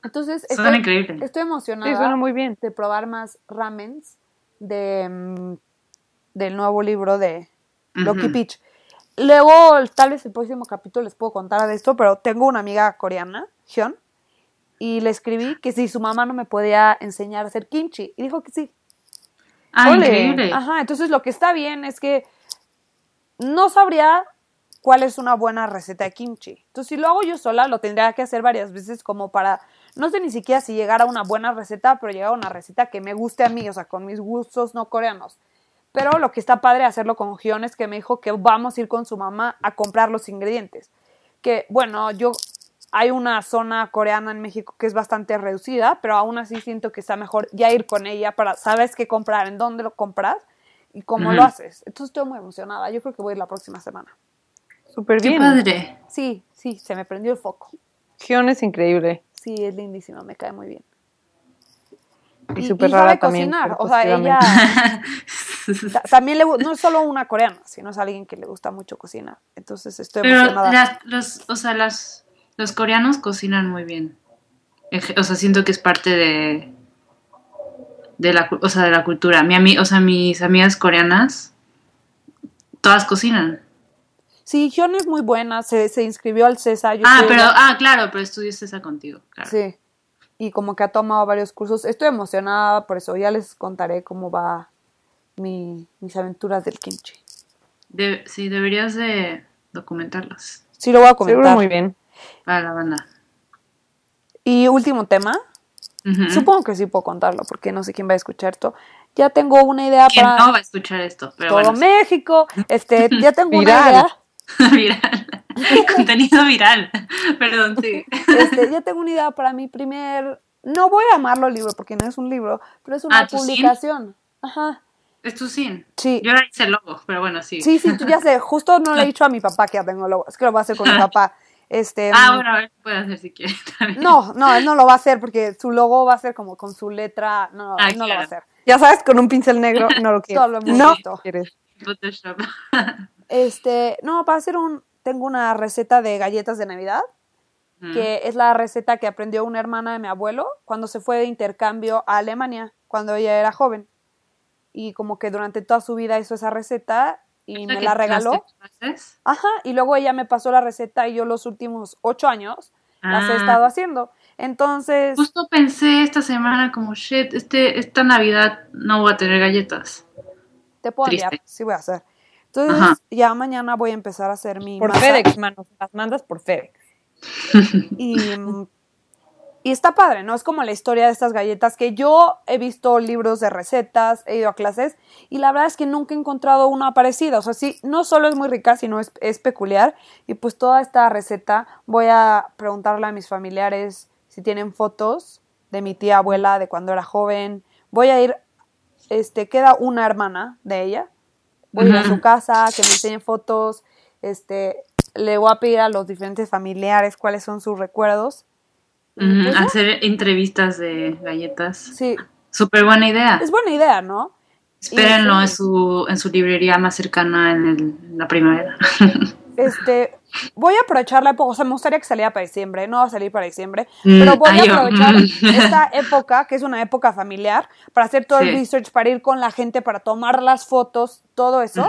Entonces, estoy, increíble. estoy emocionada Sí, suena muy bien. de probar más ramens de, mm, del nuevo libro de Loki. Peach. Luego, tal vez el próximo capítulo les puedo contar de esto, pero tengo una amiga coreana, Hyun, y le escribí que si su mamá no me podía enseñar a hacer kimchi. Y dijo que sí. Ah, Ole. increíble. Ajá, entonces lo que está bien es que no sabría cuál es una buena receta de kimchi. Entonces, si lo hago yo sola, lo tendría que hacer varias veces como para, no sé ni siquiera si llegar a una buena receta, pero llegar a una receta que me guste a mí, o sea, con mis gustos no coreanos. Pero lo que está padre hacerlo con Gion es que me dijo que vamos a ir con su mamá a comprar los ingredientes. Que, bueno, yo hay una zona coreana en México que es bastante reducida, pero aún así siento que está mejor ya ir con ella para, sabes qué comprar, en dónde lo compras y cómo lo haces. Entonces estoy muy emocionada. Yo creo que voy a ir la próxima semana. Súper Qué bien. padre. Sí, sí, se me prendió el foco. Gion es increíble. Sí, es lindísima, me cae muy bien. Y, Y- súper rara sabe también. cocinar, o sea, ella también le no es solo una coreana, sino es alguien que le gusta mucho cocinar. Entonces estoy Pero emocionada. las- los, o sea, las, los coreanos cocinan muy bien. O sea, siento que es parte de, de la, o sea, de la cultura. Mi ami- o sea, mis amigas coreanas, todas cocinan. Sí, Hyun es muy buena, se, se inscribió al CESA. yo Ah, pero, ah, claro, pero estudiaste esa contigo, claro. Sí, y como que ha tomado varios cursos. Estoy emocionada por eso, ya les contaré cómo va mi, mis aventuras del kimchi. De- sí, deberías de documentarlas Sí, lo voy a Seguro comentar. muy bien. para la banda. Y último tema, supongo que sí puedo contarlo, porque no sé quién va a escuchar esto. Ya tengo una idea ¿Quién para no va a escuchar esto? Pero todo bueno, sí. México. Este, ya tengo una idea. viral. Contenido viral. Perdón, sí. Este, ya tengo una idea para mi primer. No voy a llamarlo libro porque no es un libro, pero es una Ah, publicación. Ajá. Es tu sin. Sí. Yo ahora hice el logo, pero bueno, sí. Sí, sí, tú ya sé. Justo no le he dicho a mi papá que ya tengo logo. Es que lo voy a hacer con mi papá. Este. Ah, mm, bueno, a ver, puede hacer si quiere también. No, no, él no lo va a hacer porque su logo va a ser como con su letra. No, Ah, él no lo va a hacer. Ya sabes, con un pincel negro no lo hemos no quieres. Photoshop. Este, no, va a ser un. Tengo una receta de galletas de Navidad. Mm. que es la receta que aprendió una hermana de mi abuelo cuando se fue de intercambio a Alemania, cuando ella era joven. Y como que durante toda su vida hizo esa receta y ¿Esa me la regaló. Ajá, y luego ella me pasó la receta y yo los últimos ocho años las he Ah. estado haciendo. Entonces, Justo pensé esta semana como, shit, este, esta Navidad no voy a tener galletas. te puedo enviar, triste. sí voy a hacer. Entonces, Ajá. ya mañana voy a empezar a hacer mi Por masa. FedEx, mano. Las mandas por FedEx. Y, y está padre, ¿no? Es como la historia de estas galletas que yo he visto libros de recetas, he ido a clases y la verdad es que nunca he encontrado una parecida. O sea, sí, no solo es muy rica, sino es, es peculiar. Y pues toda esta receta voy a preguntarle a mis familiares si tienen fotos de mi tía abuela de cuando era joven. Voy a ir, este, queda una hermana de ella. Voy a ir a su casa, que me enseñe fotos. Este, le voy a pedir a los diferentes familiares cuáles son sus recuerdos. Pues. Hacer entrevistas de galletas. Sí, Súper buena idea. es buena idea, ¿no? Espérenlo y- en su, en su librería más cercana en, el- en la primavera. Este, voy a aprovechar la época, o sea, me gustaría que saliera para diciembre, no va a salir para diciembre, Mm, pero voy ay, a aprovechar mm. esta época, que es una época familiar, para hacer todo el research, para ir con la gente, para tomar las fotos, todo eso,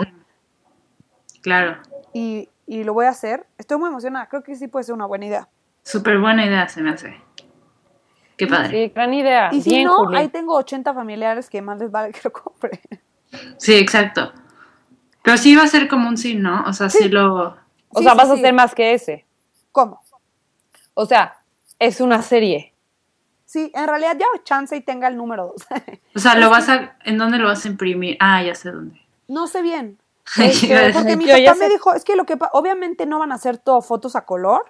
Claro. y, y lo voy a hacer. Estoy muy emocionada, creo que sí puede ser una buena idea. Súper buena idea se me hace. Qué padre. Sí, gran idea. Y si Bien, no, Juli. ahí tengo 80 familiares que más les vale que lo compre. Sí, exacto. Pero sí va a ser como un sí, ¿no? O sea, sí, lo... O Sí, sea, sí, vas a hacer más que ese. ¿Cómo? O sea, es una serie. Sí, en realidad ya chance y tenga el número 2. O sea, lo vas a... ¿En dónde lo vas a imprimir? Ah, ya sé dónde. no sé bien. Este, porque mi papá me dijo, es que lo que obviamente no van a hacer todo fotos a color,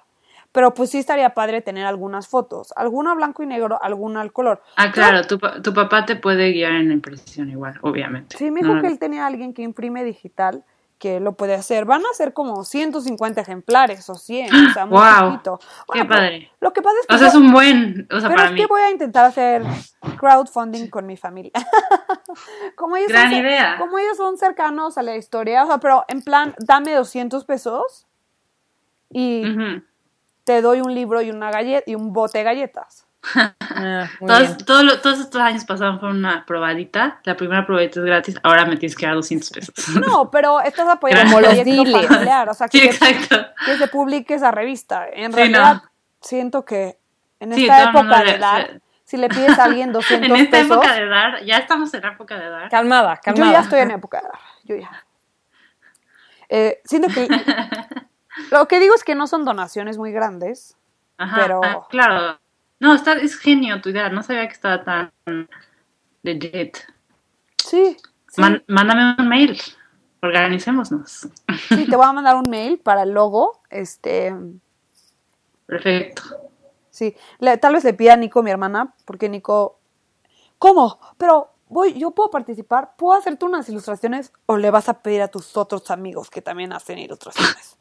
pero pues sí estaría padre tener algunas fotos, alguna blanco y negro, alguna al color. Ah, claro, tu, pa- tu papá te puede guiar en la impresión igual, obviamente. Sí, me dijo No, que él tenía a alguien que imprime digital que lo puede hacer. Van a ser como 150 ejemplares o 100, o sea, muy poquito. qué padre. Lo que pasa es que O sea, es un buen... O sea, pero para es mí... que voy a intentar hacer crowdfunding con mi familia. como ellos Gran son, idea. Como ellos son cercanos a la historia, o sea, pero en plan, dame 200 pesos y te doy un libro y una galleta y un bote de galletas. Ah, Todos, bien. todo lo- todos estos años pasaron por una probadita. La primera probadita es gratis. Ahora me tienes que dar 200 pesos. No, pero estás apoyando Como los familiar, o sea, que, Sí, se, exacto. que se publique esa revista. En Sí, realidad, no. siento que en Sí, esta época le- de dar, se- si le pides a alguien 200 En esta pesos, época de dar, ya estamos en la época de dar. Calmada, yo calmada. ya estoy en época de dar, yo ya. Eh, siento que lo que digo es que no son donaciones muy grandes, Ajá, pero- ah, claro. No, está, es genio tu idea. No sabía que estaba tan legit. sí, sí, Man- mándame un mail. Organicémonos. sí, te voy a mandar un mail para el logo, este, Perfecto. Sí, le- tal vez le pida a Nico, mi hermana, porque Nico, ¿cómo? Pero voy, yo puedo participar, puedo hacerte unas ilustraciones o le vas a pedir a tus otros amigos que también hacen ilustraciones.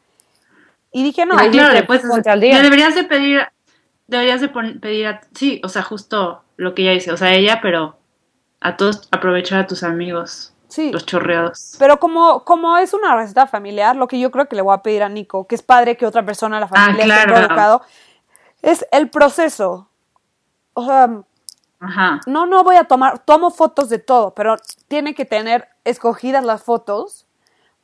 Y dije, no, Ay, claro, le puedes hacer- le deberías de pedir, deberías de pedir a, sí, o sea, justo lo que ella dice, o sea, ella, pero a todos aprovechar a tus amigos, sí. los chorreados. Pero como, como es una receta familiar, lo que yo creo que le voy a pedir a Nico, que es padre que otra persona de la familia esté Ah, claro. involucrado, es el proceso. O sea, Ajá. no, no voy a tomar, tomo fotos de todo, pero tiene que tener escogidas las fotos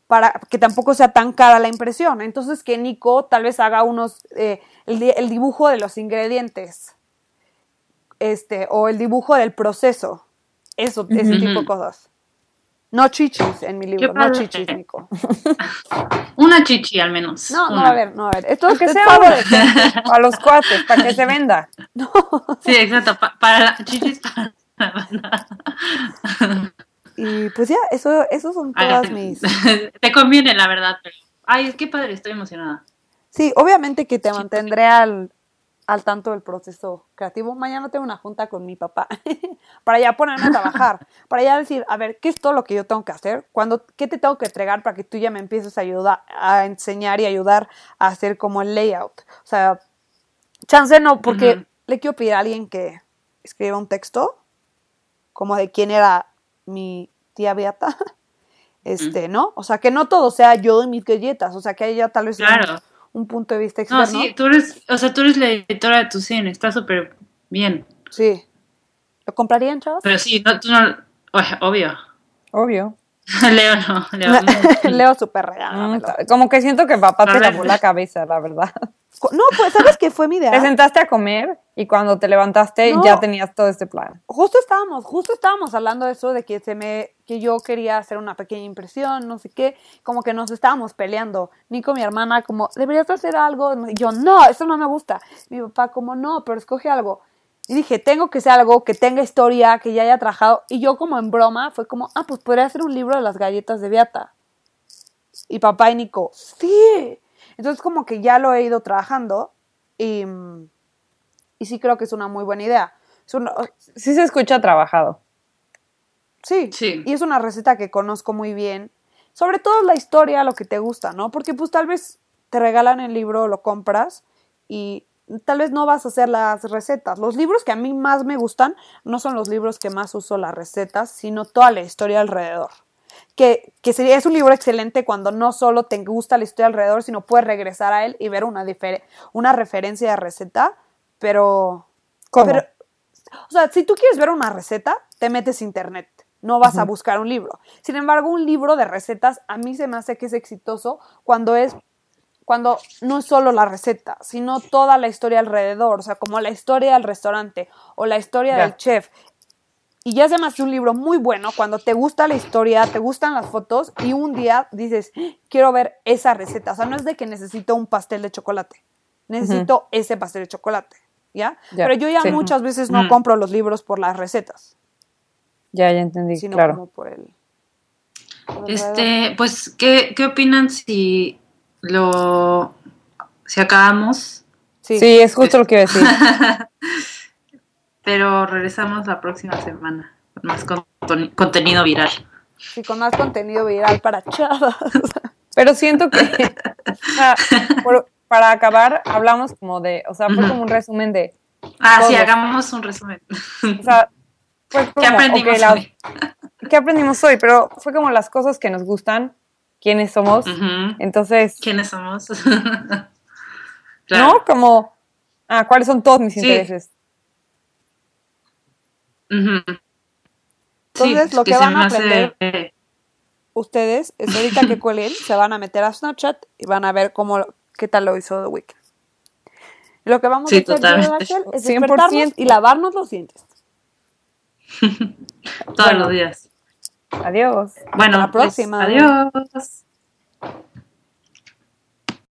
para que tampoco sea tan cara la impresión. Entonces que Nico tal vez haga unos, eh, el, el dibujo de los ingredientes, este, o el dibujo del proceso, eso, ese Ujú. tipo de cosas. No chichis en mi libro, no chichis, Nico. Una chichi al menos. No, no una. a haber, no a haber. Esto es, Que sea de- A los cuates, para que se venda. Sí, exacto, pa- para la chichis para la banda. Y pues ya, eso, esos son todas mis... Te conviene, la verdad. Pero... Ay, que padre, estoy emocionada. Sí, obviamente que te mantendré al, al tanto del proceso creativo. Mañana tengo una junta con mi papá para ya ponerme a trabajar, para ya decir, a ver, ¿qué es todo lo que yo tengo que hacer? Cuando, ¿Qué te tengo que entregar para que tú ya me empieces a ayudar, a enseñar y ayudar a hacer como el layout? O sea, chance no, porque Ujú. le quiero pedir a alguien que escriba un texto, como de quién era mi tía Beata. Este, ¿no? O sea, que no todo sea yo y mis galletas, o sea, que haya tal vez un- Claro. un punto de vista No, externo. sí, tú eres, o sea, tú eres la editora de tu cine, está súper bien. Sí. ¿Lo comprarían, chavos? Pero sí, no, tú no, oye, obvio. Obvio. Leo no, Leo no. Leo súper real. Mm, como que siento que papá te lavó la cabeza, la verdad. No, pues, ¿sabes qué fue mi idea? Te sentaste a comer y cuando te levantaste No. ya tenías todo este plan. justo estábamos, justo estábamos hablando de eso, de que se me, que yo quería hacer una pequeña impresión, no sé qué, como que nos estábamos peleando. Nico, mi hermana, como, deberías hacer algo. Y yo, no, eso no me gusta. Mi papá, como, no, pero escoge algo. Y dije, tengo que ser algo que tenga historia, que ya haya trabajado. Y yo, como en broma, fue como, ah, pues podría hacer un libro de las galletas de Beata. Y papá y Nico, sí. Entonces, como que ya lo he ido trabajando y, y sí creo que es una muy buena idea. Es una- Sí se escucha trabajado. Sí, Sí. y es una receta que conozco muy bien. Sobre todo la historia, lo que te gusta, ¿no? Porque pues tal vez te regalan el libro, lo compras y tal vez no vas a hacer las recetas. Los libros que a mí más me gustan no son los libros que más uso las recetas, sino toda la historia alrededor. Que, que sería, es un libro excelente cuando no solo te gusta la historia alrededor, sino puedes regresar a él y ver una, una referencia de receta, pero ¿Cómo? pero, o sea, si tú quieres ver una receta, te metes a internet. No vas a buscar un libro. Sin embargo, un libro de recetas a mí se me hace que es exitoso cuando es cuando no es solo la receta, sino toda la historia alrededor, o sea, como la historia del restaurante o la historia del chef. Y ya se me hace un libro muy bueno cuando te gusta la historia, te gustan las fotos y un día dices, quiero ver esa receta. O sea, no es de que necesito un pastel de chocolate, necesito ese pastel de chocolate, ¿ya? Ya, Pero yo ya sí. muchas veces no Mm. compro los libros por las recetas, Ya, ya entendí, sino claro. como por el... por el alrededor. Este, pues, ¿qué, qué opinan si lo si acabamos? Sí. Sí, es justo lo que iba a decir. Pero regresamos la próxima semana con más contenido viral. Sí, con más contenido viral para chavas. Pero siento que, o sea, por- para acabar, hablamos como de, o sea, fue como un resumen de, Ah, sí, hagamos un resumen. o sea, fue como, ¿Qué aprendimos ok, la- hoy? ¿qué aprendimos hoy? Pero fue como las cosas que nos gustan, quiénes somos. Entonces, ¿Quiénes somos? ¿no? Como, ah, ¿cuáles son todos mis Sí. intereses? Entonces, Sí, lo que van a hace- aprender- Ustedes, es ahorita que cuelen, se van a meter a Snapchat y van a ver cómo, qué tal lo hizo The Weeknd. Lo que vamos Sí, a hacer. Rachel es 100%. despertarnos y lavarnos los dientes. Todos Bueno. los días. Adiós. Bueno, la pues, próxima. adiós.